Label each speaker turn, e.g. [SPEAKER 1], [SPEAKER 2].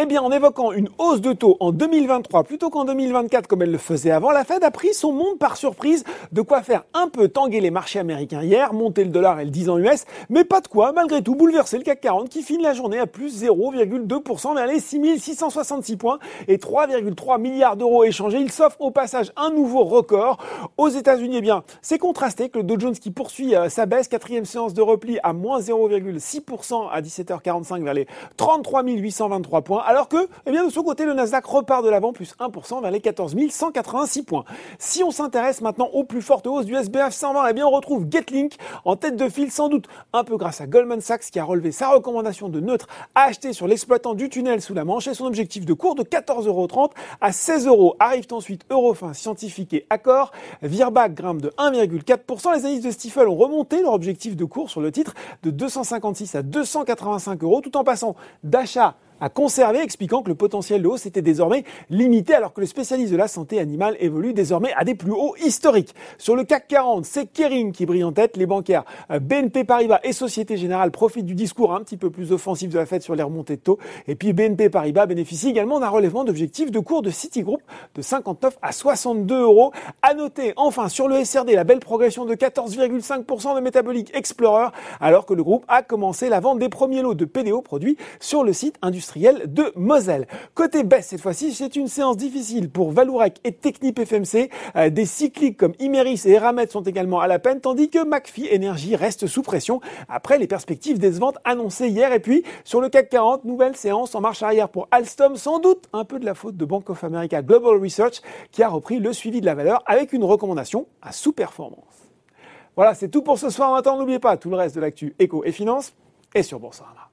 [SPEAKER 1] Eh bien, en évoquant une hausse de taux en 2023 plutôt qu'en 2024 comme elle le faisait avant, la Fed a pris son monde par surprise, de quoi faire un peu tanguer les marchés américains hier, monter le dollar et le 10 ans US, mais pas de quoi, malgré tout, bouleverser le CAC 40 qui finit la journée à plus 0,2% vers les 6666 points et 3,3 milliards d'euros échangés. Il s'offre au passage un nouveau record. Aux États-Unis, eh bien, c'est contrasté avec le Dow Jones qui poursuit euh, sa baisse, quatrième séance de repli à moins 0,6% à 17h45 vers les 33 823 points, alors que, eh bien, de son côté, le Nasdaq repart de l'avant, plus 1% vers les 14 186 points. Si on s'intéresse maintenant aux plus fortes hausses du SBF 120, eh bien, on retrouve Getlink en tête de file, sans doute un peu grâce à Goldman Sachs qui a relevé sa recommandation de neutre à acheter sur l'exploitant du tunnel sous la Manche et son objectif de cours de 14,30€ à 16 euros. Arrivent ensuite Eurofin, Scientifique et Accor. Virbac grimpe de 1,4%. Les analystes de Stifel ont remonté leur objectif de cours sur le titre de 256 à 285 euros tout en passant d'achat à conserver, expliquant que le potentiel de hausse était désormais limité alors que le spécialiste de la santé animale évolue désormais à des plus hauts historiques. Sur le CAC 40, c'est Kering qui brille en tête. Les bancaires euh, BNP Paribas et Société Générale profitent du discours un petit peu plus offensif de la Fed sur les remontées de taux. Et puis BNP Paribas bénéficie également d'un relèvement d'objectifs de cours de Citigroup de 59 à 62 euros. À noter enfin sur le SRD la belle progression de 14,5% de Metabolic Explorer alors que le groupe a commencé la vente des premiers lots de PDO produits sur le site industriel de Moselle. Côté baisse, cette fois-ci, c'est une séance difficile pour Valourec et Technip FMC. Euh, des cycliques comme Imeris et Eramet sont également à la peine, tandis que McPhee Energy reste sous pression après les perspectives décevantes annoncées hier. Et puis, sur le CAC 40, nouvelle séance en marche arrière pour Alstom, sans doute un peu de la faute de Bank of America Global Research, qui a repris le suivi de la valeur avec une recommandation à sous-performance. Voilà, c'est tout pour ce soir. Maintenant, n'oubliez pas tout le reste de l'actu éco et finance est sur Boursorama.